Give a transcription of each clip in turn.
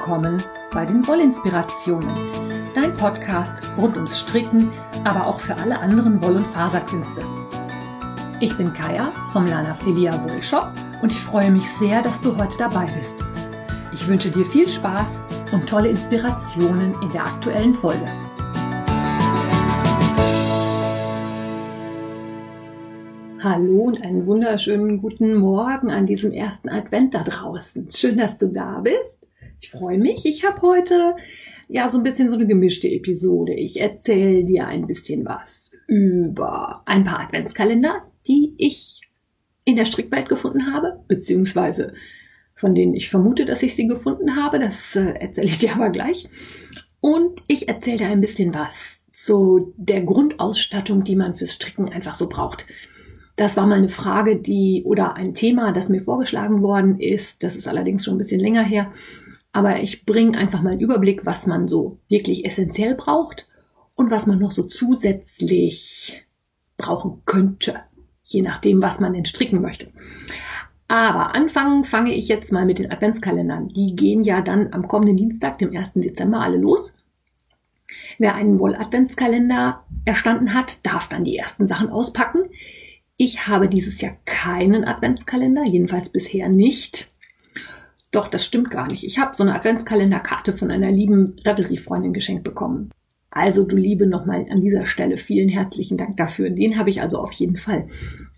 willkommen bei den Wollinspirationen, dein Podcast rund ums Stricken, aber auch für alle anderen Woll- und Faserkünste. Ich bin Kaya vom Lana Filia Wollshop und ich freue mich sehr, dass du heute dabei bist. Ich wünsche dir viel Spaß und tolle Inspirationen in der aktuellen Folge. Hallo und einen wunderschönen guten Morgen an diesem ersten Advent da draußen. Schön, dass du da bist. Ich freue mich. Ich habe heute ja so ein bisschen so eine gemischte Episode. Ich erzähle dir ein bisschen was über ein paar Adventskalender, die ich in der Strickwelt gefunden habe, beziehungsweise von denen ich vermute, dass ich sie gefunden habe. Das äh, erzähle ich dir aber gleich. Und ich erzähle dir ein bisschen was zu der Grundausstattung, die man fürs Stricken einfach so braucht. Das war mal eine Frage, die oder ein Thema, das mir vorgeschlagen worden ist. Das ist allerdings schon ein bisschen länger her. Aber ich bringe einfach mal einen Überblick, was man so wirklich essentiell braucht und was man noch so zusätzlich brauchen könnte, je nachdem, was man denn stricken möchte. Aber anfangen fange ich jetzt mal mit den Adventskalendern. Die gehen ja dann am kommenden Dienstag, dem 1. Dezember, alle los. Wer einen Woll-Adventskalender erstanden hat, darf dann die ersten Sachen auspacken. Ich habe dieses Jahr keinen Adventskalender, jedenfalls bisher nicht. Doch, das stimmt gar nicht. Ich habe so eine Adventskalenderkarte von einer lieben Revelry-Freundin geschenkt bekommen. Also, du Liebe, nochmal an dieser Stelle vielen herzlichen Dank dafür. Den habe ich also auf jeden Fall.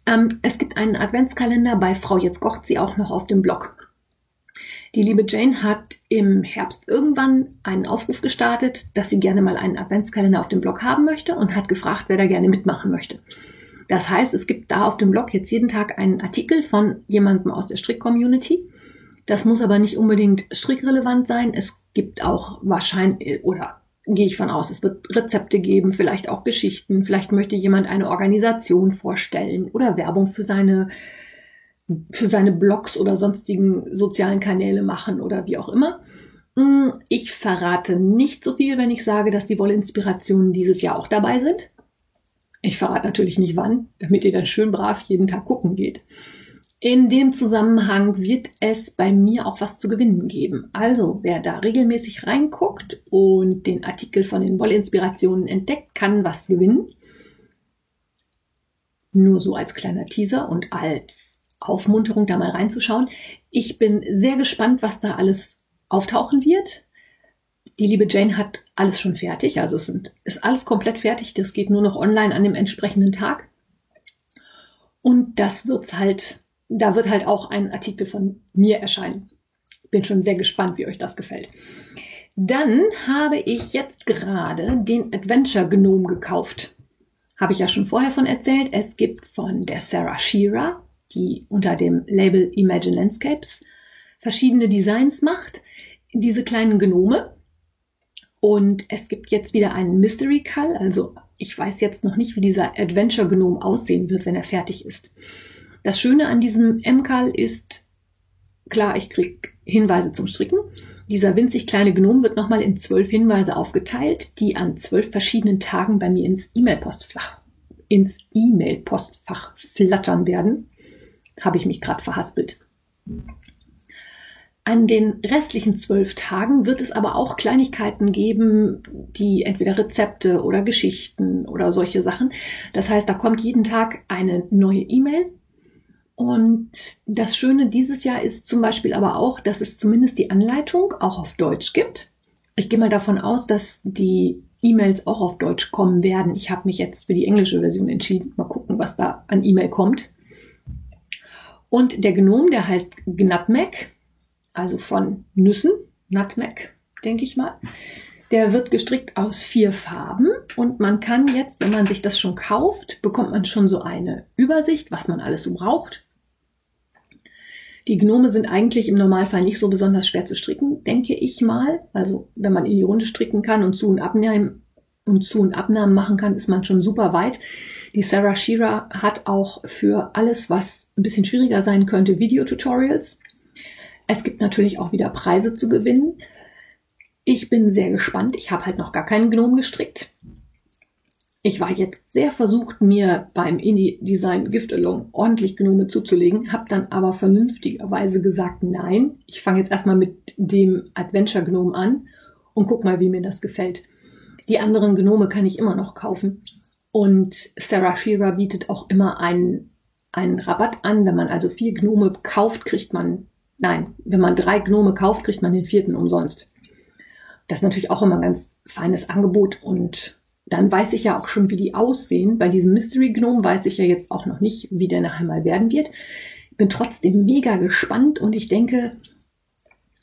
Ähm, es gibt einen Adventskalender bei Frau Jetzt kocht sie auch noch auf dem Blog. Die liebe Jane hat im Herbst irgendwann einen Aufruf gestartet, dass sie gerne mal einen Adventskalender auf dem Blog haben möchte und hat gefragt, wer da gerne mitmachen möchte. Das heißt, es gibt da auf dem Blog jetzt jeden Tag einen Artikel von jemandem aus der Strick-Community. Das muss aber nicht unbedingt strickrelevant sein. Es gibt auch wahrscheinlich, oder gehe ich von aus, es wird Rezepte geben, vielleicht auch Geschichten. Vielleicht möchte jemand eine Organisation vorstellen oder Werbung für seine, für seine Blogs oder sonstigen sozialen Kanäle machen oder wie auch immer. Hm, ich verrate nicht so viel, wenn ich sage, dass die Wollinspirationen dieses Jahr auch dabei sind. Ich verrate natürlich nicht wann, damit ihr dann schön brav jeden Tag gucken geht. In dem Zusammenhang wird es bei mir auch was zu gewinnen geben. Also, wer da regelmäßig reinguckt und den Artikel von den Wollinspirationen entdeckt, kann was gewinnen. Nur so als kleiner Teaser und als Aufmunterung, da mal reinzuschauen. Ich bin sehr gespannt, was da alles auftauchen wird. Die liebe Jane hat alles schon fertig, also es sind, ist alles komplett fertig. Das geht nur noch online an dem entsprechenden Tag. Und das wird's halt, da wird halt auch ein Artikel von mir erscheinen. Bin schon sehr gespannt, wie euch das gefällt. Dann habe ich jetzt gerade den Adventure Gnome gekauft. Habe ich ja schon vorher von erzählt. Es gibt von der Sarah Shearer, die unter dem Label Imagine Landscapes verschiedene Designs macht. Diese kleinen Gnome, und es gibt jetzt wieder einen Mystery Call. Also ich weiß jetzt noch nicht, wie dieser Adventure Gnome aussehen wird, wenn er fertig ist. Das Schöne an diesem M-Call ist, klar, ich krieg Hinweise zum Stricken. Dieser winzig kleine Gnome wird nochmal in zwölf Hinweise aufgeteilt, die an zwölf verschiedenen Tagen bei mir ins E-Mail-Postfach, ins E-Mail-Postfach flattern werden. Habe ich mich gerade verhaspelt. An den restlichen zwölf Tagen wird es aber auch Kleinigkeiten geben, die entweder Rezepte oder Geschichten oder solche Sachen. Das heißt, da kommt jeden Tag eine neue E-Mail. Und das Schöne dieses Jahr ist zum Beispiel aber auch, dass es zumindest die Anleitung auch auf Deutsch gibt. Ich gehe mal davon aus, dass die E-Mails auch auf Deutsch kommen werden. Ich habe mich jetzt für die englische Version entschieden. Mal gucken, was da an E-Mail kommt. Und der Gnome, der heißt Gnatmeg also von Nüssen, Nutmeg, denke ich mal. Der wird gestrickt aus vier Farben und man kann jetzt, wenn man sich das schon kauft, bekommt man schon so eine Übersicht, was man alles so braucht. Die Gnome sind eigentlich im Normalfall nicht so besonders schwer zu stricken, denke ich mal. Also wenn man in die Runde stricken kann und zu und abnehmen und zu und Abnahmen machen kann, ist man schon super weit. Die Sarah Shearer hat auch für alles, was ein bisschen schwieriger sein könnte, Videotutorials. Es gibt natürlich auch wieder Preise zu gewinnen. Ich bin sehr gespannt. Ich habe halt noch gar keinen Gnome gestrickt. Ich war jetzt sehr versucht, mir beim Indie-Design Gift Along ordentlich Gnome zuzulegen, habe dann aber vernünftigerweise gesagt, nein, ich fange jetzt erstmal mit dem Adventure Gnome an und guck mal, wie mir das gefällt. Die anderen Gnome kann ich immer noch kaufen. Und Sarah Shira bietet auch immer einen, einen Rabatt an. Wenn man also vier Gnome kauft, kriegt man, nein, wenn man drei Gnome kauft, kriegt man den vierten umsonst. Das ist natürlich auch immer ein ganz feines Angebot und dann weiß ich ja auch schon, wie die aussehen. Bei diesem Mystery Gnome weiß ich ja jetzt auch noch nicht, wie der nachher mal werden wird. Bin trotzdem mega gespannt und ich denke,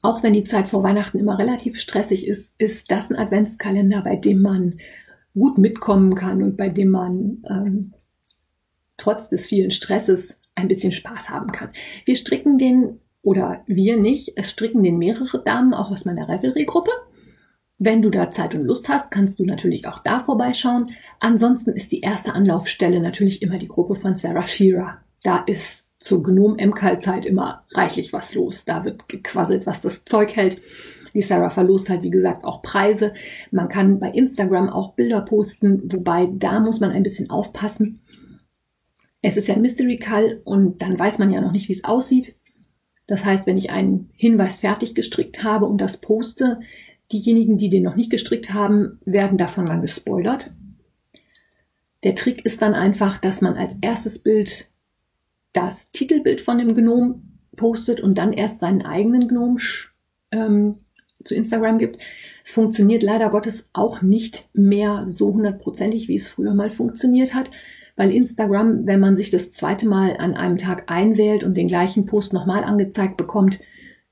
auch wenn die Zeit vor Weihnachten immer relativ stressig ist, ist das ein Adventskalender, bei dem man gut mitkommen kann und bei dem man ähm, trotz des vielen Stresses ein bisschen Spaß haben kann. Wir stricken den, oder wir nicht, es stricken den mehrere Damen, auch aus meiner Revelry-Gruppe. Wenn du da Zeit und Lust hast, kannst du natürlich auch da vorbeischauen. Ansonsten ist die erste Anlaufstelle natürlich immer die Gruppe von Sarah Shearer. Da ist zur Gnome MKAL-Zeit immer reichlich was los. Da wird gequasselt, was das Zeug hält. Die Sarah verlost halt, wie gesagt, auch Preise. Man kann bei Instagram auch Bilder posten, wobei da muss man ein bisschen aufpassen. Es ist ja ein Mystery Call und dann weiß man ja noch nicht, wie es aussieht. Das heißt, wenn ich einen Hinweis fertig gestrickt habe und das poste, Diejenigen, die den noch nicht gestrickt haben, werden davon dann gespoilert. Der Trick ist dann einfach, dass man als erstes Bild das Titelbild von dem Gnom postet und dann erst seinen eigenen Gnom ähm, zu Instagram gibt. Es funktioniert leider Gottes auch nicht mehr so hundertprozentig, wie es früher mal funktioniert hat, weil Instagram, wenn man sich das zweite Mal an einem Tag einwählt und den gleichen Post nochmal angezeigt bekommt,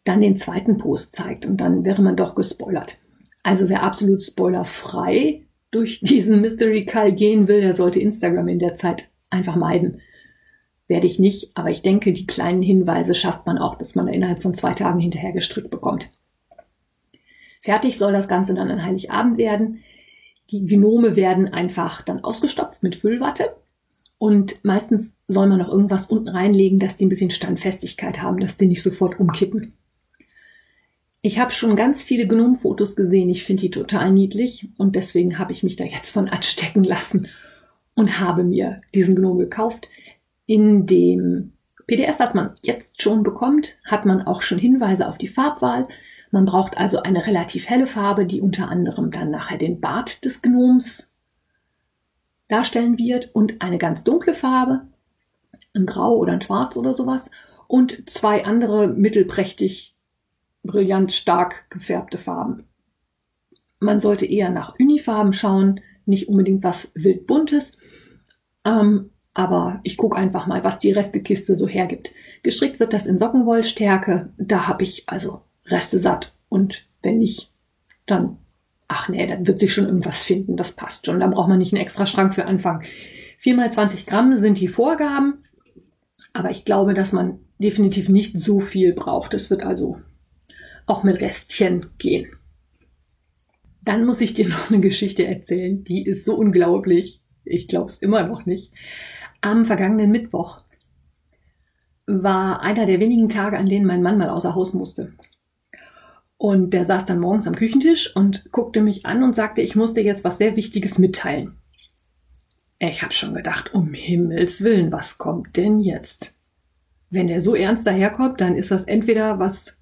dann den zweiten Post zeigt und dann wäre man doch gespoilert. Also wer absolut spoilerfrei durch diesen Mystery Call gehen will, der sollte Instagram in der Zeit einfach meiden. Werde ich nicht, aber ich denke, die kleinen Hinweise schafft man auch, dass man innerhalb von zwei Tagen hinterher gestrickt bekommt. Fertig soll das Ganze dann an Heiligabend werden. Die Genome werden einfach dann ausgestopft mit Füllwatte. Und meistens soll man noch irgendwas unten reinlegen, dass die ein bisschen Standfestigkeit haben, dass die nicht sofort umkippen. Ich habe schon ganz viele Gnome-Fotos gesehen. Ich finde die total niedlich und deswegen habe ich mich da jetzt von anstecken lassen und habe mir diesen Gnome gekauft. In dem PDF, was man jetzt schon bekommt, hat man auch schon Hinweise auf die Farbwahl. Man braucht also eine relativ helle Farbe, die unter anderem dann nachher den Bart des Gnoms darstellen wird und eine ganz dunkle Farbe, ein Grau oder ein Schwarz oder sowas und zwei andere mittelprächtig brillant stark gefärbte Farben. Man sollte eher nach Unifarben schauen, nicht unbedingt was wildbuntes. Ähm, aber ich gucke einfach mal, was die Restekiste so hergibt. Gestrickt wird das in Sockenwollstärke. Da habe ich also Reste satt. Und wenn nicht, dann, ach nee, dann wird sich schon irgendwas finden. Das passt schon. Da braucht man nicht einen extra Schrank für anfangen. 4 mal 20 Gramm sind die Vorgaben. Aber ich glaube, dass man definitiv nicht so viel braucht. Es wird also auch mit Restchen gehen. Dann muss ich dir noch eine Geschichte erzählen, die ist so unglaublich. Ich glaube es immer noch nicht. Am vergangenen Mittwoch war einer der wenigen Tage, an denen mein Mann mal außer Haus musste. Und der saß dann morgens am Küchentisch und guckte mich an und sagte, ich muss dir jetzt was sehr Wichtiges mitteilen. Ich habe schon gedacht, um Himmels willen, was kommt denn jetzt? Wenn der so ernst daherkommt, dann ist das entweder was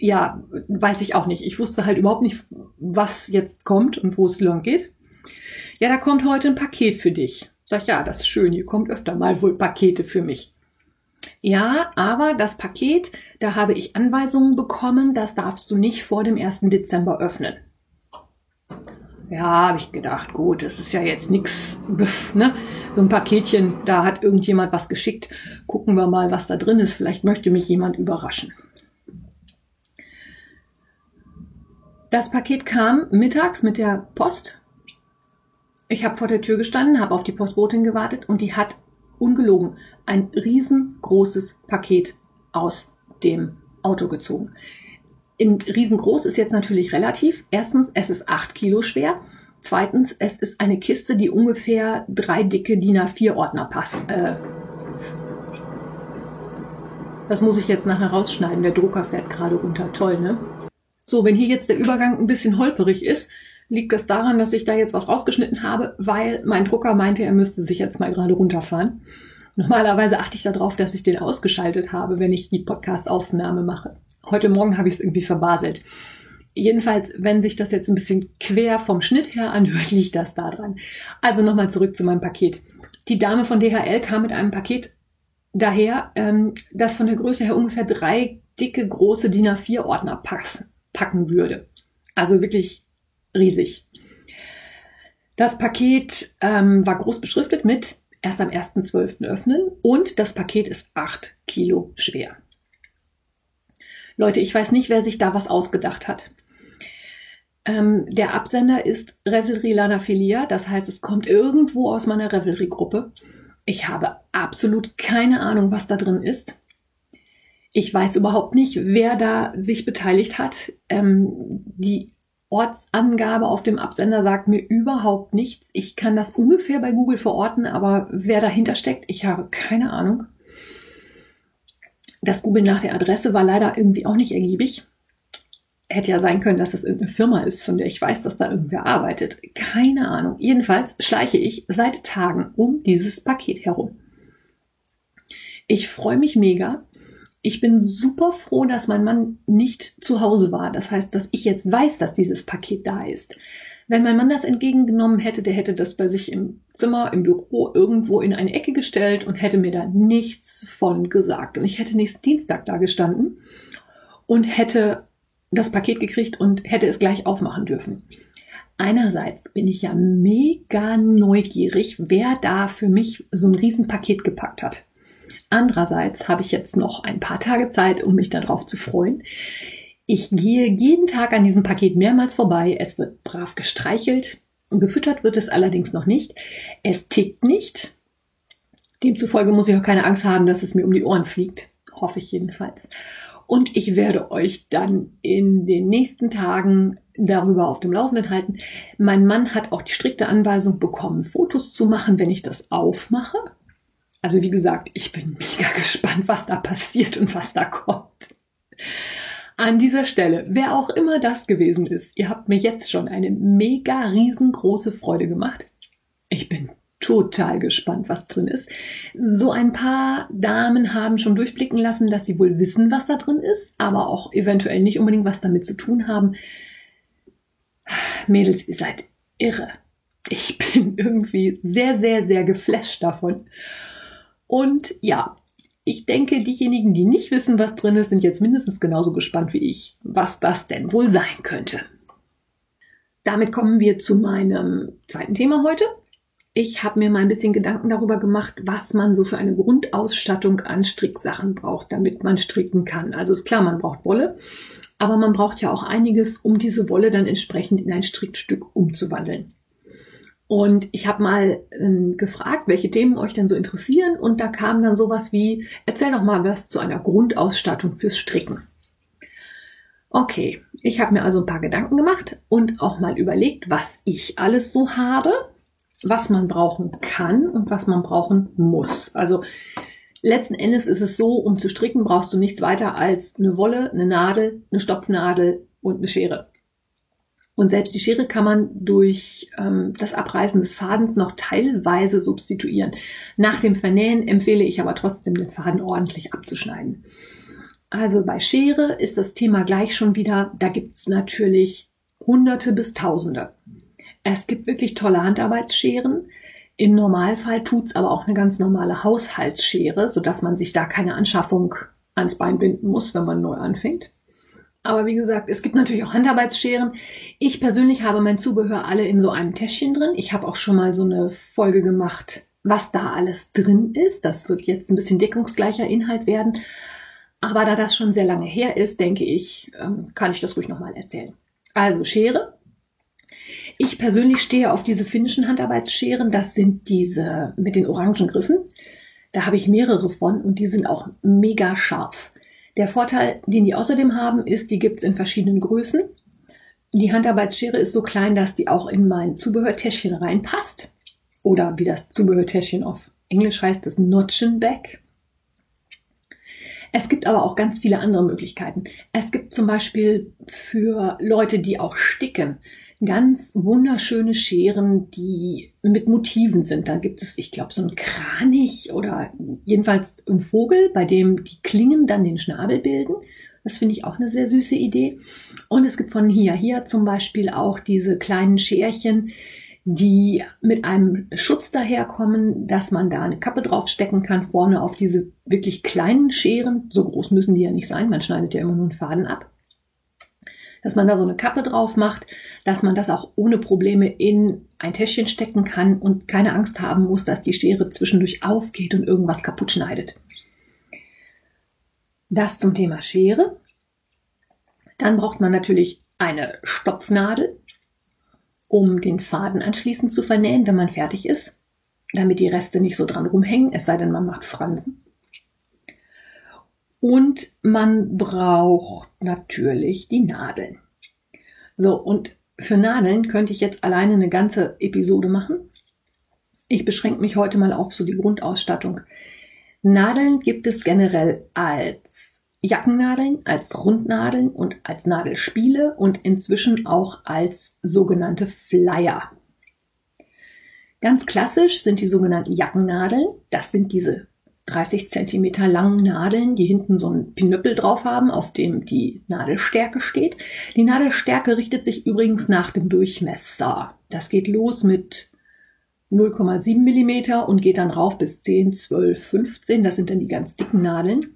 ja, weiß ich auch nicht. Ich wusste halt überhaupt nicht, was jetzt kommt und wo es lang geht. Ja, da kommt heute ein Paket für dich. Sag ja, das ist schön, hier kommt öfter mal wohl Pakete für mich. Ja, aber das Paket, da habe ich Anweisungen bekommen, das darfst du nicht vor dem 1. Dezember öffnen. Ja, habe ich gedacht, gut, das ist ja jetzt nix, ne? So ein Paketchen, da hat irgendjemand was geschickt. Gucken wir mal, was da drin ist. Vielleicht möchte mich jemand überraschen. Das Paket kam mittags mit der Post. Ich habe vor der Tür gestanden, habe auf die Postbotin gewartet und die hat ungelogen ein riesengroßes Paket aus dem Auto gezogen. In riesengroß ist jetzt natürlich relativ. Erstens, es ist acht Kilo schwer. Zweitens, es ist eine Kiste, die ungefähr drei dicke DIN A4-Ordner passen. Äh, das muss ich jetzt nachher rausschneiden. Der Drucker fährt gerade runter. Toll, ne? So, wenn hier jetzt der Übergang ein bisschen holperig ist, liegt es daran, dass ich da jetzt was rausgeschnitten habe, weil mein Drucker meinte, er müsste sich jetzt mal gerade runterfahren. Normalerweise achte ich darauf, dass ich den ausgeschaltet habe, wenn ich die Podcast-Aufnahme mache. Heute Morgen habe ich es irgendwie verbaselt. Jedenfalls, wenn sich das jetzt ein bisschen quer vom Schnitt her anhört, liegt das daran. Also nochmal zurück zu meinem Paket. Die Dame von DHL kam mit einem Paket daher, ähm, das von der Größe her ungefähr drei dicke, große DIN A4-Ordner packen würde. Also wirklich riesig. Das Paket ähm, war groß beschriftet mit erst am 1.12. öffnen und das Paket ist 8 Kilo schwer. Leute, ich weiß nicht, wer sich da was ausgedacht hat. Ähm, der Absender ist Revelry Lanaphilia, das heißt, es kommt irgendwo aus meiner Revelry-Gruppe. Ich habe absolut keine Ahnung, was da drin ist. Ich weiß überhaupt nicht, wer da sich beteiligt hat. Ähm, die Ortsangabe auf dem Absender sagt mir überhaupt nichts. Ich kann das ungefähr bei Google verorten, aber wer dahinter steckt, ich habe keine Ahnung. Das Google nach der Adresse war leider irgendwie auch nicht ergiebig. Hätte ja sein können, dass das irgendeine Firma ist, von der ich weiß, dass da irgendwer arbeitet. Keine Ahnung. Jedenfalls schleiche ich seit Tagen um dieses Paket herum. Ich freue mich mega, ich bin super froh, dass mein Mann nicht zu Hause war. Das heißt, dass ich jetzt weiß, dass dieses Paket da ist. Wenn mein Mann das entgegengenommen hätte, der hätte das bei sich im Zimmer, im Büro irgendwo in eine Ecke gestellt und hätte mir da nichts von gesagt. Und ich hätte nächsten Dienstag da gestanden und hätte das Paket gekriegt und hätte es gleich aufmachen dürfen. Einerseits bin ich ja mega neugierig, wer da für mich so ein Riesenpaket gepackt hat. Andererseits habe ich jetzt noch ein paar Tage Zeit, um mich darauf zu freuen. Ich gehe jeden Tag an diesem Paket mehrmals vorbei. Es wird brav gestreichelt. Gefüttert wird es allerdings noch nicht. Es tickt nicht. Demzufolge muss ich auch keine Angst haben, dass es mir um die Ohren fliegt. Hoffe ich jedenfalls. Und ich werde euch dann in den nächsten Tagen darüber auf dem Laufenden halten. Mein Mann hat auch die strikte Anweisung bekommen, Fotos zu machen, wenn ich das aufmache. Also wie gesagt, ich bin mega gespannt, was da passiert und was da kommt. An dieser Stelle, wer auch immer das gewesen ist, ihr habt mir jetzt schon eine mega riesengroße Freude gemacht. Ich bin total gespannt, was drin ist. So ein paar Damen haben schon durchblicken lassen, dass sie wohl wissen, was da drin ist, aber auch eventuell nicht unbedingt was damit zu tun haben. Mädels, ihr seid irre. Ich bin irgendwie sehr, sehr, sehr geflasht davon. Und ja, ich denke, diejenigen, die nicht wissen, was drin ist, sind jetzt mindestens genauso gespannt wie ich, was das denn wohl sein könnte. Damit kommen wir zu meinem zweiten Thema heute. Ich habe mir mal ein bisschen Gedanken darüber gemacht, was man so für eine Grundausstattung an Stricksachen braucht, damit man stricken kann. Also ist klar, man braucht Wolle, aber man braucht ja auch einiges, um diese Wolle dann entsprechend in ein Strickstück umzuwandeln. Und ich habe mal ähm, gefragt, welche Themen euch denn so interessieren. Und da kam dann sowas wie, erzähl doch mal was zu einer Grundausstattung fürs Stricken. Okay, ich habe mir also ein paar Gedanken gemacht und auch mal überlegt, was ich alles so habe, was man brauchen kann und was man brauchen muss. Also letzten Endes ist es so, um zu stricken brauchst du nichts weiter als eine Wolle, eine Nadel, eine Stopfnadel und eine Schere. Und selbst die Schere kann man durch ähm, das Abreißen des Fadens noch teilweise substituieren. Nach dem Vernähen empfehle ich aber trotzdem, den Faden ordentlich abzuschneiden. Also bei Schere ist das Thema gleich schon wieder, da gibt's natürlich Hunderte bis Tausende. Es gibt wirklich tolle Handarbeitsscheren. Im Normalfall tut's aber auch eine ganz normale Haushaltsschere, sodass man sich da keine Anschaffung ans Bein binden muss, wenn man neu anfängt. Aber wie gesagt, es gibt natürlich auch Handarbeitsscheren. Ich persönlich habe mein Zubehör alle in so einem Täschchen drin. Ich habe auch schon mal so eine Folge gemacht, was da alles drin ist. Das wird jetzt ein bisschen deckungsgleicher Inhalt werden. Aber da das schon sehr lange her ist, denke ich, ähm, kann ich das ruhig nochmal erzählen. Also Schere. Ich persönlich stehe auf diese finnischen Handarbeitsscheren. Das sind diese mit den orangen Griffen. Da habe ich mehrere von und die sind auch mega scharf. Der Vorteil, den die außerdem haben, ist, die gibt's in verschiedenen Größen. Die Handarbeitsschere ist so klein, dass die auch in mein Zubehörtäschchen reinpasst. Oder wie das Zubehörtäschchen auf Englisch heißt, das Notchenback. Es gibt aber auch ganz viele andere Möglichkeiten. Es gibt zum Beispiel für Leute, die auch sticken, ganz wunderschöne Scheren, die mit Motiven sind. Da gibt es, ich glaube, so ein Kranich oder jedenfalls ein Vogel, bei dem die Klingen dann den Schnabel bilden. Das finde ich auch eine sehr süße Idee. Und es gibt von Hia Hia zum Beispiel auch diese kleinen Scherchen, die mit einem Schutz daherkommen, dass man da eine Kappe draufstecken kann, vorne auf diese wirklich kleinen Scheren. So groß müssen die ja nicht sein, man schneidet ja immer nur einen Faden ab. Dass man da so eine Kappe drauf macht, dass man das auch ohne Probleme in ein Täschchen stecken kann und keine Angst haben muss, dass die Schere zwischendurch aufgeht und irgendwas kaputt schneidet. Das zum Thema Schere. Dann braucht man natürlich eine Stopfnadel um den Faden anschließend zu vernähen, wenn man fertig ist, damit die Reste nicht so dran rumhängen, es sei denn, man macht Fransen. Und man braucht natürlich die Nadeln. So, und für Nadeln könnte ich jetzt alleine eine ganze Episode machen. Ich beschränke mich heute mal auf so die Grundausstattung. Nadeln gibt es generell als Jackennadeln als Rundnadeln und als Nadelspiele und inzwischen auch als sogenannte Flyer. Ganz klassisch sind die sogenannten Jackennadeln. Das sind diese 30 Zentimeter langen Nadeln, die hinten so einen Pinöppel drauf haben, auf dem die Nadelstärke steht. Die Nadelstärke richtet sich übrigens nach dem Durchmesser. Das geht los mit 0,7 Millimeter und geht dann rauf bis 10, 12, 15. Das sind dann die ganz dicken Nadeln.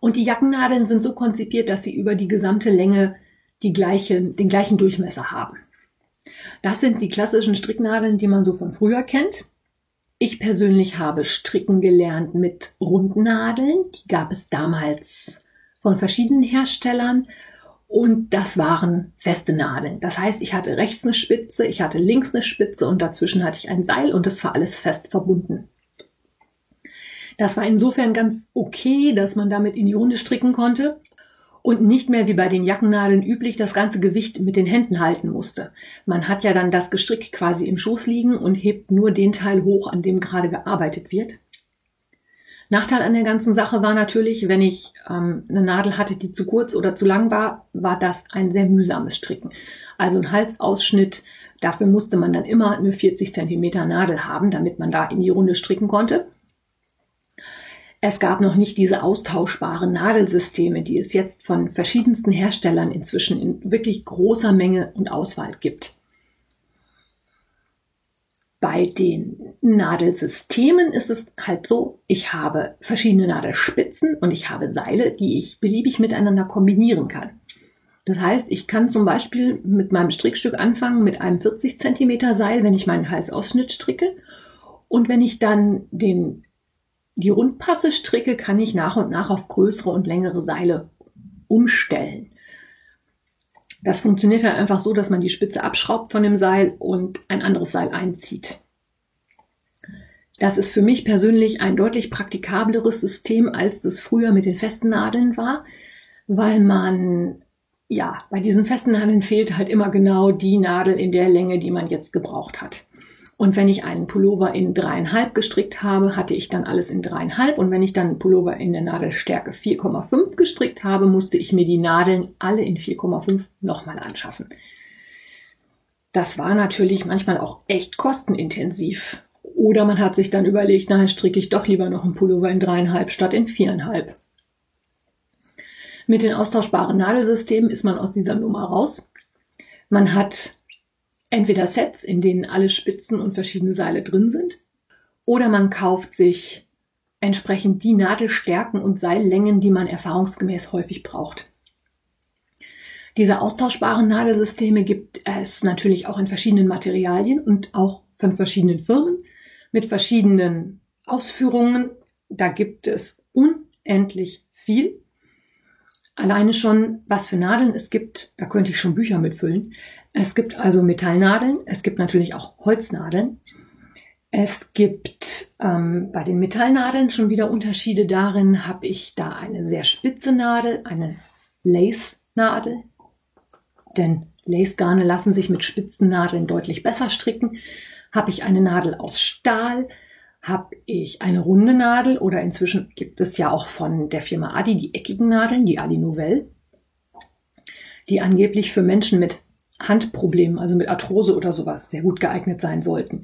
Und die Jackennadeln sind so konzipiert, dass sie über die gesamte Länge die gleiche, den gleichen Durchmesser haben. Das sind die klassischen Stricknadeln, die man so von früher kennt. Ich persönlich habe stricken gelernt mit Rundnadeln. Die gab es damals von verschiedenen Herstellern. Und das waren feste Nadeln. Das heißt, ich hatte rechts eine Spitze, ich hatte links eine Spitze und dazwischen hatte ich ein Seil und das war alles fest verbunden. Das war insofern ganz okay, dass man damit in die Runde stricken konnte und nicht mehr wie bei den Jackennadeln üblich das ganze Gewicht mit den Händen halten musste. Man hat ja dann das Gestrick quasi im Schoß liegen und hebt nur den Teil hoch, an dem gerade gearbeitet wird. Nachteil an der ganzen Sache war natürlich, wenn ich ähm, eine Nadel hatte, die zu kurz oder zu lang war, war das ein sehr mühsames Stricken. Also ein Halsausschnitt, dafür musste man dann immer eine 40 Zentimeter Nadel haben, damit man da in die Runde stricken konnte. Es gab noch nicht diese austauschbaren Nadelsysteme, die es jetzt von verschiedensten Herstellern inzwischen in wirklich großer Menge und Auswahl gibt. Bei den Nadelsystemen ist es halt so, ich habe verschiedene Nadelspitzen und ich habe Seile, die ich beliebig miteinander kombinieren kann. Das heißt, ich kann zum Beispiel mit meinem Strickstück anfangen mit einem 40 Zentimeter Seil, wenn ich meinen Halsausschnitt stricke. Und wenn ich dann den die Rundpassestricke kann ich nach und nach auf größere und längere Seile umstellen. Das funktioniert halt einfach so, dass man die Spitze abschraubt von dem Seil und ein anderes Seil einzieht. Das ist für mich persönlich ein deutlich praktikableres System, als das früher mit den festen Nadeln war, weil man, ja, bei diesen festen Nadeln fehlt halt immer genau die Nadel in der Länge, die man jetzt gebraucht hat. Und wenn ich einen Pullover in dreieinhalb gestrickt habe, hatte ich dann alles in dreieinhalb. Und wenn ich dann einen Pullover in der Nadelstärke 4,5 gestrickt habe, musste ich mir die Nadeln alle in 4,5 nochmal anschaffen. Das war natürlich manchmal auch echt kostenintensiv. Oder man hat sich dann überlegt, na, stricke ich doch lieber noch einen Pullover in dreieinhalb statt in viereinhalb. Mit den austauschbaren Nadelsystemen ist man aus dieser Nummer raus. Man hat entweder Sets, in denen alle Spitzen und verschiedene Seile drin sind, oder man kauft sich entsprechend die Nadelstärken und Seillängen, die man erfahrungsgemäß häufig braucht. Diese austauschbaren Nadelsysteme gibt es natürlich auch in verschiedenen Materialien und auch von verschiedenen Firmen mit verschiedenen Ausführungen. Da gibt es unendlich viel. Alleine schon, was für Nadeln es gibt, da könnte ich schon Bücher mitfüllen. Es gibt also Metallnadeln, es gibt natürlich auch Holznadeln. Es gibt ähm, bei den Metallnadeln schon wieder Unterschiede darin, habe ich da eine sehr spitze Nadel, eine Lace-Nadel, denn Lace-Garne lassen sich mit spitzen Nadeln deutlich besser stricken. Habe ich eine Nadel aus Stahl, habe ich eine runde Nadel oder inzwischen gibt es ja auch von der Firma Adi die eckigen Nadeln, die Adi Novelle, die angeblich für Menschen mit Handproblemen, also mit Arthrose oder sowas, sehr gut geeignet sein sollten.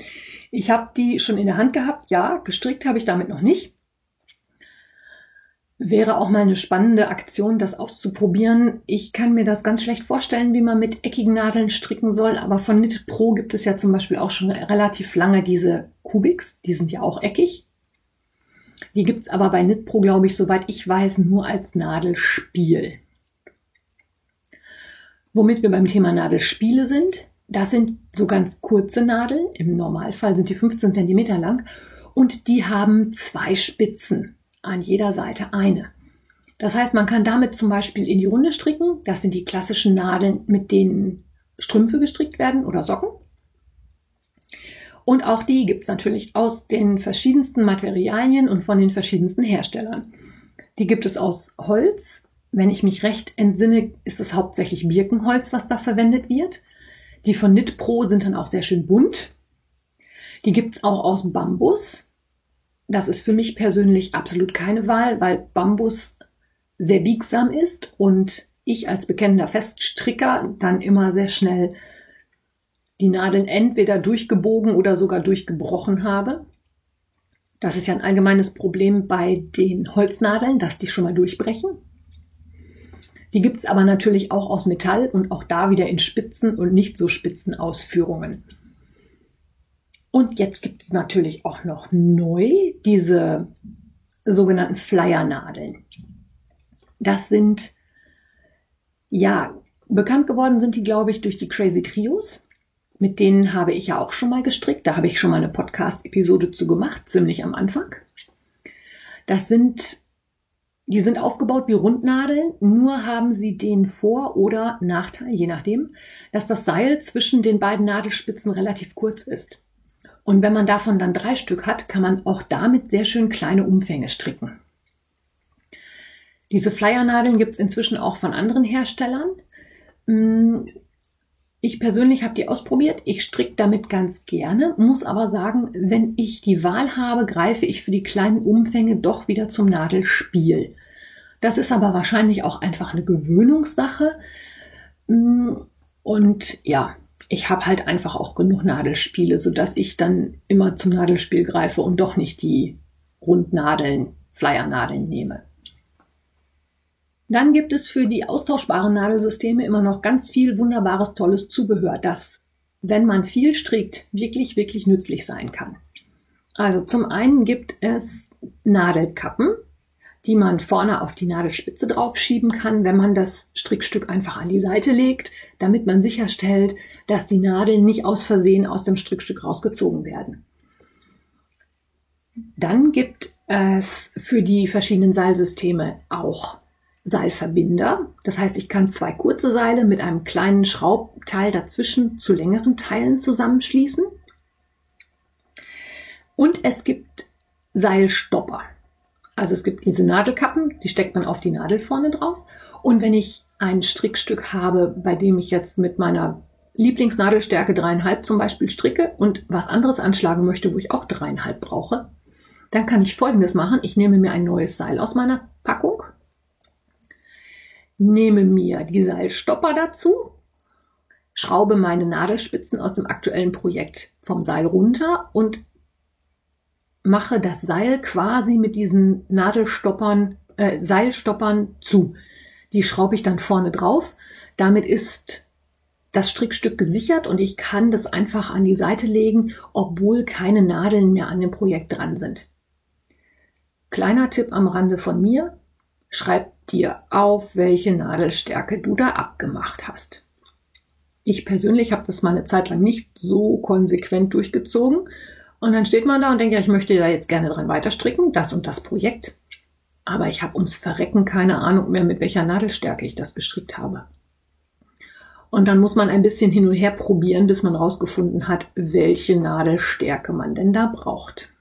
Ich habe die schon in der Hand gehabt, ja, gestrickt habe ich damit noch nicht. Wäre auch mal eine spannende Aktion, das auszuprobieren. Ich kann mir das ganz schlecht vorstellen, wie man mit eckigen Nadeln stricken soll, aber von Knit Pro gibt es ja zum Beispiel auch schon relativ lange diese Kubiks, die sind ja auch eckig. Die gibt's aber bei Knit Pro, glaube ich, soweit ich weiß, nur als Nadelspiel. Womit wir beim Thema Nadelspiele sind, das sind so ganz kurze Nadeln. Im Normalfall sind die 15 cm lang und die haben zwei Spitzen an jeder Seite eine. Das heißt, man kann damit zum Beispiel in die Runde stricken. Das sind die klassischen Nadeln, mit denen Strümpfe gestrickt werden oder Socken. Und auch die gibt es natürlich aus den verschiedensten Materialien und von den verschiedensten Herstellern. Die gibt es aus Holz. Wenn ich mich recht entsinne, ist es hauptsächlich Birkenholz, was da verwendet wird. Die von Knit Pro sind dann auch sehr schön bunt. Die gibt es auch aus Bambus. Das ist für mich persönlich absolut keine Wahl, weil Bambus sehr biegsam ist und ich als bekennender Feststricker dann immer sehr schnell die Nadeln entweder durchgebogen oder sogar durchgebrochen habe. Das ist ja ein allgemeines Problem bei den Holznadeln, dass die schon mal durchbrechen. Die gibt es aber natürlich auch aus Metall und auch da wieder in Spitzen und nicht so spitzen Ausführungen. Und jetzt gibt es natürlich auch noch neu diese sogenannten Flyer-Nadeln. Das sind, ja, bekannt geworden sind die, glaube ich, durch die Crazy Trios. Mit denen habe ich ja auch schon mal gestrickt. Da habe ich schon mal eine Podcast-Episode zu gemacht, ziemlich am Anfang. Das sind, die sind aufgebaut wie Rundnadeln, nur haben sie den Vor- oder Nachteil, je nachdem, dass das Seil zwischen den beiden Nadelspitzen relativ kurz ist. Und wenn man davon dann drei Stück hat, kann man auch damit sehr schön kleine Umfänge stricken. Diese Flyernadeln gibt es inzwischen auch von anderen Herstellern. Ich persönlich habe die ausprobiert. Ich stricke damit ganz gerne, muss aber sagen, wenn ich die Wahl habe, greife ich für die kleinen Umfänge doch wieder zum Nadelspiel. Das ist aber wahrscheinlich auch einfach eine Gewöhnungssache. Mm, und ja, ich habe halt einfach auch genug Nadelspiele, sodass ich dann immer zum Nadelspiel greife und doch nicht die Rundnadeln, Flyernadeln nehme. Dann gibt es für die austauschbaren Nadelsysteme immer noch ganz viel wunderbares, tolles Zubehör, das, wenn man viel strickt, wirklich, wirklich nützlich sein kann. Also zum einen gibt es Nadelkappen, die man vorne auf die Nadelspitze draufschieben kann, wenn man das Strickstück einfach an die Seite legt, damit man sicherstellt, dass die Nadeln nicht aus Versehen aus dem Strickstück rausgezogen werden. Dann gibt es für die verschiedenen Seilsysteme auch Seilverbinder. Das heißt, ich kann zwei kurze Seile mit einem kleinen Schraubteil dazwischen zu längeren Teilen zusammenschließen. Und es gibt Seilstopper. Also es gibt diese Nadelkappen, die steckt man auf die Nadel vorne drauf. Und wenn ich ein Strickstück habe, bei dem ich jetzt mit meiner Lieblingsnadelstärke dreieinhalb zum Beispiel stricke und was anderes anschlagen möchte, wo ich auch dreieinhalb brauche, dann kann ich folgendes machen. Ich nehme mir ein neues Seil aus meiner Packung, nehme mir die Seilstopper dazu, schraube meine Nadelspitzen aus dem aktuellen Projekt vom Seil runter und mache das Seil quasi mit diesen Nadelstoppern, äh, Seilstoppern zu. Die schraube ich dann vorne drauf. Damit ist das Strickstück gesichert und ich kann das einfach an die Seite legen, obwohl keine Nadeln mehr an dem Projekt dran sind. Kleiner Tipp am Rande von mir. Schreib dir auf, welche Nadelstärke du da abgemacht hast. Ich persönlich habe das mal eine Zeit lang nicht so konsequent durchgezogen und dann steht man da und denkt, ja, ich möchte da jetzt gerne dran weiterstricken, das und das Projekt. Aber ich habe ums Verrecken keine Ahnung mehr, mit welcher Nadelstärke ich das gestrickt habe. Und dann muss man ein bisschen hin und her probieren, bis man rausgefunden hat, welche Nadelstärke man denn da braucht.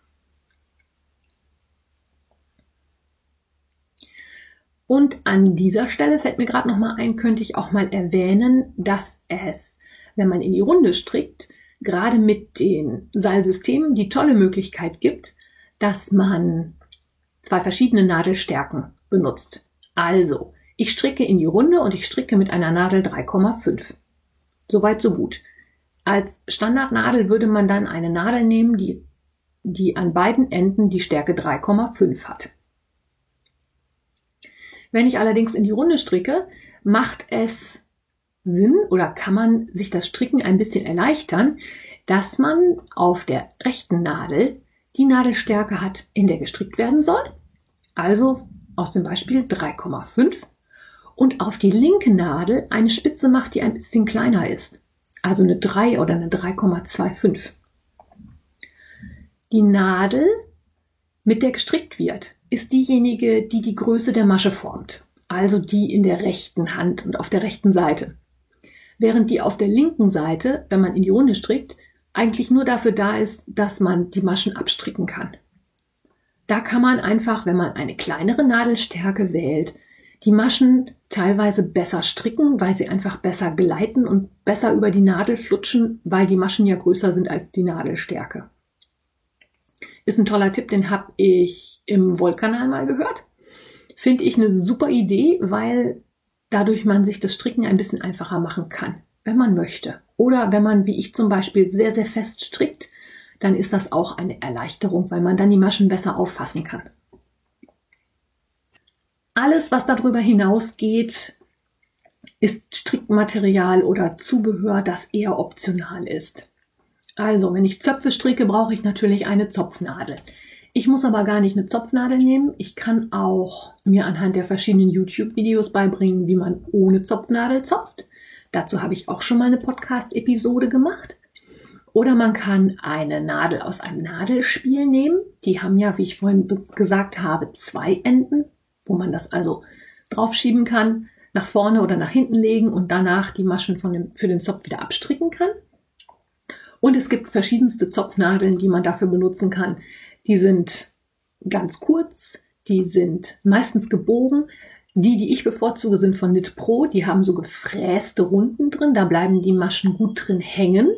Und an dieser Stelle fällt mir gerade noch mal ein, könnte ich auch mal erwähnen, dass es, wenn man in die Runde strickt, gerade mit den Seilsystemen die tolle Möglichkeit gibt, dass man zwei verschiedene Nadelstärken benutzt. Also, ich stricke in die Runde und ich stricke mit einer Nadel 3,5. Soweit, so gut. Als Standardnadel würde man dann eine Nadel nehmen, die, die an beiden Enden die Stärke 3,5 hat. Wenn ich allerdings in die Runde stricke, macht es Sinn oder kann man sich das Stricken ein bisschen erleichtern, dass man auf der rechten Nadel die Nadelstärke hat, in der gestrickt werden soll. Also aus dem Beispiel 3,5 und auf die linke Nadel eine Spitze macht, die ein bisschen kleiner ist. Also eine 3 oder eine 3,25. Die Nadel, mit der gestrickt wird, ist diejenige, die die Größe der Masche formt. Also die in der rechten Hand und auf der rechten Seite. Während die auf der linken Seite, wenn man in die Runde strickt, eigentlich nur dafür da ist, dass man die Maschen abstricken kann. Da kann man einfach, wenn man eine kleinere Nadelstärke wählt, die Maschen teilweise besser stricken, weil sie einfach besser gleiten und besser über die Nadel flutschen, weil die Maschen ja größer sind als die Nadelstärke. Ist ein toller Tipp, den habe ich im Wollkanal mal gehört. Finde ich eine super Idee, weil dadurch man sich das Stricken ein bisschen einfacher machen kann, wenn man möchte. Oder wenn man, wie ich zum Beispiel, sehr, sehr fest strickt, dann ist das auch eine Erleichterung, weil man dann die Maschen besser auffassen kann. Alles, was darüber hinausgeht, ist Strickmaterial oder Zubehör, das eher optional ist. Also, wenn ich Zöpfe stricke, brauche ich natürlich eine Zopfnadel. Ich muss aber gar nicht eine Zopfnadel nehmen. Ich kann auch mir anhand der verschiedenen YouTube-Videos beibringen, wie man ohne Zopfnadel zopft. Dazu habe ich auch schon mal eine Podcast-Episode gemacht. Oder man kann eine Nadel aus einem Nadelspiel nehmen. Die haben ja, wie ich vorhin gesagt habe, zwei Enden, wo man das also draufschieben kann, nach vorne oder nach hinten legen und danach die Maschen von dem, für den Zopf wieder abstricken kann. Und es gibt verschiedenste Zopfnadeln, die man dafür benutzen kann. Die sind ganz kurz, die sind meistens gebogen. Die, die ich bevorzuge, sind von Knit Pro. Die haben so gefräste Runden drin. Da bleiben die Maschen gut drin hängen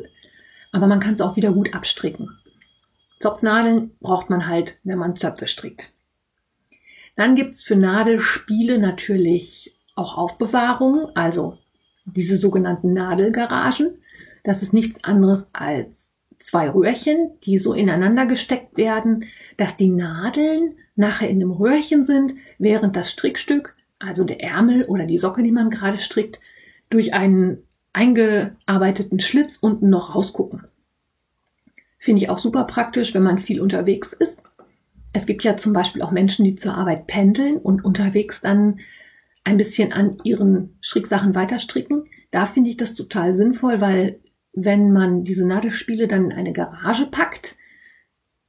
aber man kann es auch wieder gut abstricken. Zopfnadeln braucht man halt, wenn man Zöpfe strickt. Dann gibt's für Nadelspiele natürlich auch Aufbewahrungen, also diese sogenannten Nadelgaragen. Das ist nichts anderes als zwei Röhrchen, die so ineinander gesteckt werden, dass die Nadeln nachher in dem Röhrchen sind, während das Strickstück, also der Ärmel oder die Socke, die man gerade strickt, durch einen eingearbeiteten Schlitz unten noch rausgucken. Finde ich auch super praktisch, wenn man viel unterwegs ist. Es gibt ja zum Beispiel auch Menschen, die zur Arbeit pendeln und unterwegs dann ein bisschen an ihren Stricksachen weiterstricken. Da finde ich das total sinnvoll, weil wenn man diese Nadelspiele dann in eine Garage packt,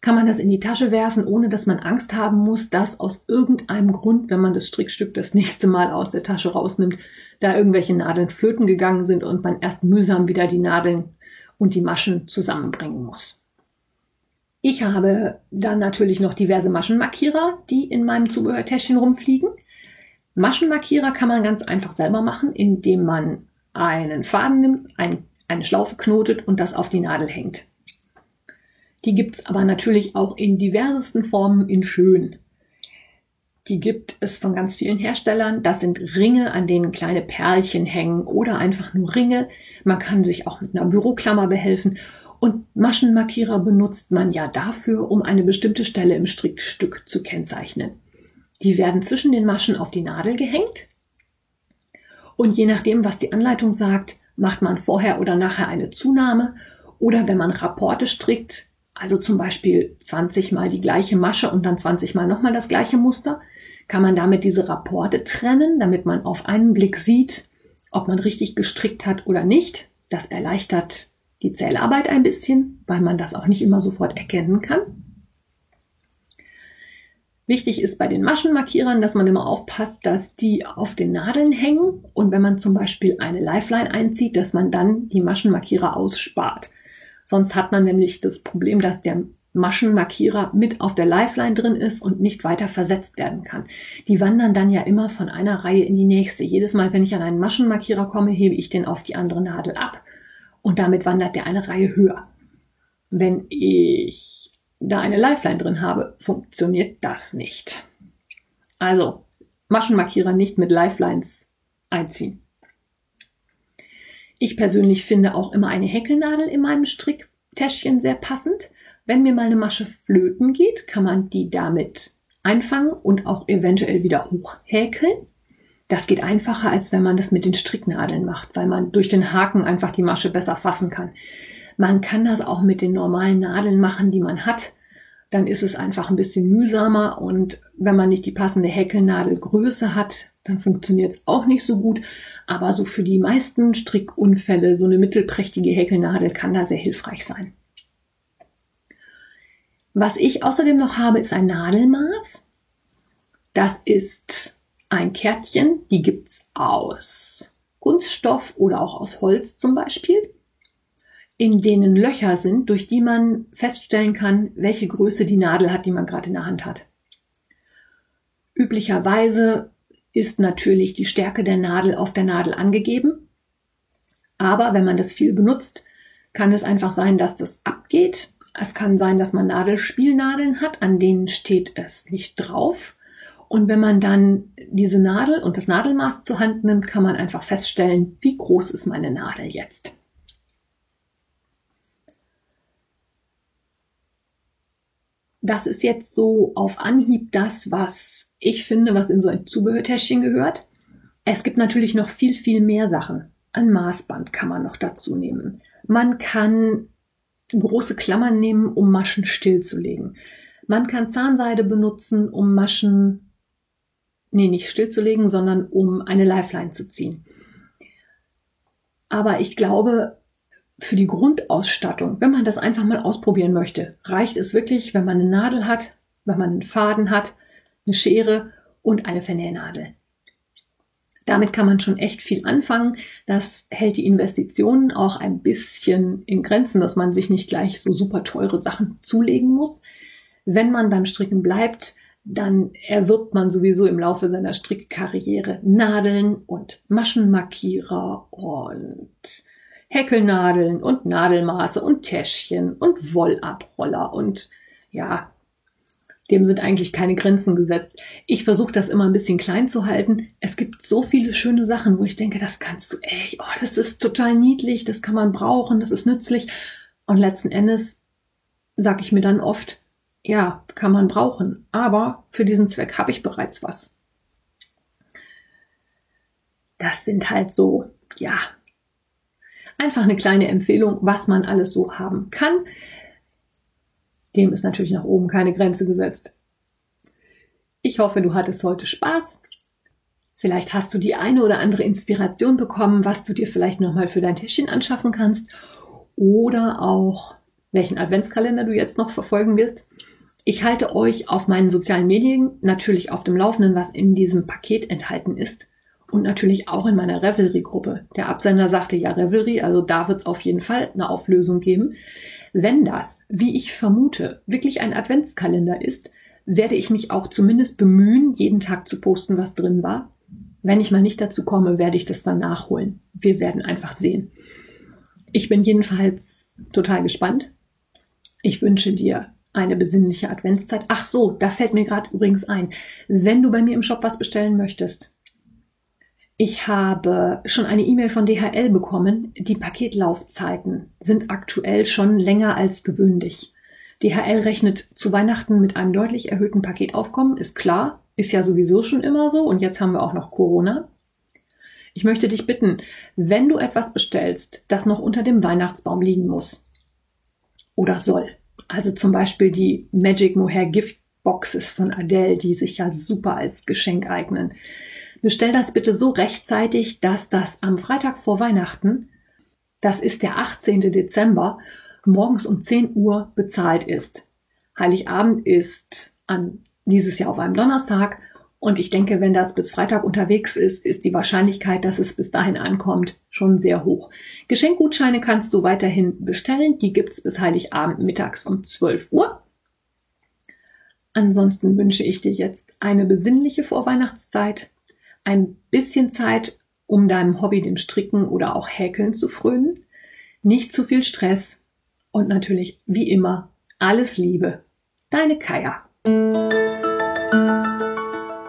kann man das in die Tasche werfen, ohne dass man Angst haben muss, dass aus irgendeinem Grund, wenn man das Strickstück das nächste Mal aus der Tasche rausnimmt, da irgendwelche Nadeln flöten gegangen sind und man erst mühsam wieder die Nadeln und die Maschen zusammenbringen muss. Ich habe dann natürlich noch diverse Maschenmarkierer, die in meinem Zubehörtäschchen rumfliegen. Maschenmarkierer kann man ganz einfach selber machen, indem man einen Faden nimmt, ein, eine Schlaufe knotet und das auf die Nadel hängt. Die gibt's aber natürlich auch in diversesten Formen in schön. Die gibt es von ganz vielen Herstellern. Das sind Ringe, an denen kleine Perlchen hängen oder einfach nur Ringe. Man kann sich auch mit einer Büroklammer behelfen. Und Maschenmarkierer benutzt man ja dafür, um eine bestimmte Stelle im Strickstück zu kennzeichnen. Die werden zwischen den Maschen auf die Nadel gehängt. Und je nachdem, was die Anleitung sagt, macht man vorher oder nachher eine Zunahme. Oder wenn man Rapporte strickt, also zum Beispiel 20 mal die gleiche Masche und dann 20 mal nochmal das gleiche Muster, kann man damit diese Rapporte trennen, damit man auf einen Blick sieht, ob man richtig gestrickt hat oder nicht. Das erleichtert die Zählarbeit ein bisschen, weil man das auch nicht immer sofort erkennen kann. Wichtig ist bei den Maschenmarkierern, dass man immer aufpasst, dass die auf den Nadeln hängen und wenn man zum Beispiel eine Lifeline einzieht, dass man dann die Maschenmarkierer ausspart. Sonst hat man nämlich das Problem, dass der Maschenmarkierer mit auf der Lifeline drin ist und nicht weiter versetzt werden kann. Die wandern dann ja immer von einer Reihe in die nächste. Jedes Mal, wenn ich an einen Maschenmarkierer komme, hebe ich den auf die andere Nadel ab und damit wandert der eine Reihe höher. Wenn ich da eine Lifeline drin habe, funktioniert das nicht. Also Maschenmarkierer nicht mit Lifelines einziehen. Ich persönlich finde auch immer eine Häkelnadel in meinem Stricktäschchen sehr passend. Wenn mir mal eine Masche flöten geht, kann man die damit einfangen und auch eventuell wieder hochhäkeln. Das geht einfacher, als wenn man das mit den Stricknadeln macht, weil man durch den Haken einfach die Masche besser fassen kann. Man kann das auch mit den normalen Nadeln machen, die man hat. Dann ist es einfach ein bisschen mühsamer und wenn man nicht die passende Häkelnadelgröße hat, dann funktioniert es auch nicht so gut. Aber so für die meisten Strickunfälle, so eine mittelprächtige Häkelnadel kann da sehr hilfreich sein. Was ich außerdem noch habe, ist ein Nadelmaß. Das ist ein Kärtchen, die gibt's aus Kunststoff oder auch aus Holz zum Beispiel, in denen Löcher sind, durch die man feststellen kann, welche Größe die Nadel hat, die man gerade in der Hand hat. Üblicherweise ist natürlich die Stärke der Nadel auf der Nadel angegeben. Aber wenn man das viel benutzt, kann es einfach sein, dass das abgeht. Es kann sein, dass man Nadelspielnadeln hat, an denen steht es nicht drauf. Und wenn man dann diese Nadel und das Nadelmaß zur Hand nimmt, kann man einfach feststellen, wie groß ist meine Nadel jetzt. Das ist jetzt so auf Anhieb das, was ich finde, was in so ein Zubehörtäschchen gehört. Es gibt natürlich noch viel, viel mehr Sachen. Ein Maßband kann man noch dazu nehmen. Man kann große Klammern nehmen, um Maschen stillzulegen. Man kann Zahnseide benutzen, um Maschen nee, nicht stillzulegen, sondern um eine Lifeline zu ziehen. Aber ich glaube, für die Grundausstattung, wenn man das einfach mal ausprobieren möchte, reicht es wirklich, wenn man eine Nadel hat, wenn man einen Faden hat, eine Schere und eine Vernähnadel. Damit kann man schon echt viel anfangen. Das hält die Investitionen auch ein bisschen in Grenzen, dass man sich nicht gleich so super teure Sachen zulegen muss. Wenn man beim Stricken bleibt, dann erwirbt man sowieso im Laufe seiner Strickkarriere Nadeln und Maschenmarkierer und Häkelnadeln und Nadelmaße und Täschchen und Wollabroller und ja, dem sind eigentlich keine Grenzen gesetzt. Ich versuche das immer ein bisschen klein zu halten. Es gibt so viele schöne Sachen, wo ich denke, das kannst du echt, oh, das ist total niedlich, das kann man brauchen, das ist nützlich. Und letzten Endes sage ich mir dann oft, ja, kann man brauchen. Aber für diesen Zweck habe ich bereits was. Das sind halt so, ja, einfach eine kleine Empfehlung, was man alles so haben kann. Dem ist natürlich nach oben keine Grenze gesetzt. Ich hoffe, du hattest heute Spaß. Vielleicht hast du die eine oder andere Inspiration bekommen, was du dir vielleicht nochmal für dein Täschchen anschaffen kannst oder auch welchen Adventskalender du jetzt noch verfolgen wirst. Ich halte euch auf meinen sozialen Medien natürlich auf dem Laufenden, was in diesem Paket enthalten ist. Und natürlich auch in meiner Revelry-Gruppe. Der Absender sagte ja Revelry, also da wird es auf jeden Fall eine Auflösung geben. Wenn das, wie ich vermute, wirklich ein Adventskalender ist, werde ich mich auch zumindest bemühen, jeden Tag zu posten, was drin war. Wenn ich mal nicht dazu komme, werde ich das dann nachholen. Wir werden einfach sehen. Ich bin jedenfalls total gespannt. Ich wünsche dir eine besinnliche Adventszeit. Ach so, da fällt mir gerade übrigens ein, wenn du bei mir im Shop was bestellen möchtest. Ich habe schon eine E-Mail von DHL bekommen. Die Paketlaufzeiten sind aktuell schon länger als gewöhnlich. DHL rechnet zu Weihnachten mit einem deutlich erhöhten Paketaufkommen, ist klar, ist ja sowieso schon immer so und jetzt haben wir auch noch Corona. Ich möchte dich bitten, wenn du etwas bestellst, das noch unter dem Weihnachtsbaum liegen muss oder soll, also zum Beispiel die Magic Mohair Gift Boxes von Adele, die sich ja super als Geschenk eignen. Bestell das bitte so rechtzeitig, dass das am Freitag vor Weihnachten, das ist der 18. Dezember, morgens um 10 Uhr bezahlt ist. Heiligabend ist an dieses Jahr auf einem Donnerstag und ich denke, wenn das bis Freitag unterwegs ist, ist die Wahrscheinlichkeit, dass es bis dahin ankommt, schon sehr hoch. Geschenkgutscheine kannst du weiterhin bestellen. Die gibt's bis Heiligabend mittags um 12 Uhr. Ansonsten wünsche ich dir jetzt eine besinnliche Vorweihnachtszeit, ein bisschen Zeit, um deinem Hobby, dem Stricken oder auch Häkeln zu frönen. Nicht zu viel Stress und natürlich, wie immer, alles Liebe. Deine Kaya.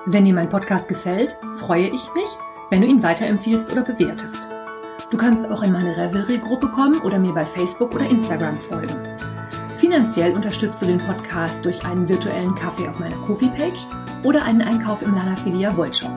Wenn dir mein Podcast gefällt, freue ich mich, wenn du ihn weiterempfiehlst oder bewertest. Du kannst auch in meine Revelry-Gruppe kommen oder mir bei Facebook oder Instagram folgen. Finanziell unterstützt du den Podcast durch einen virtuellen Kaffee auf meiner Kofi-Page oder einen Einkauf im Lana Filia Wollshop.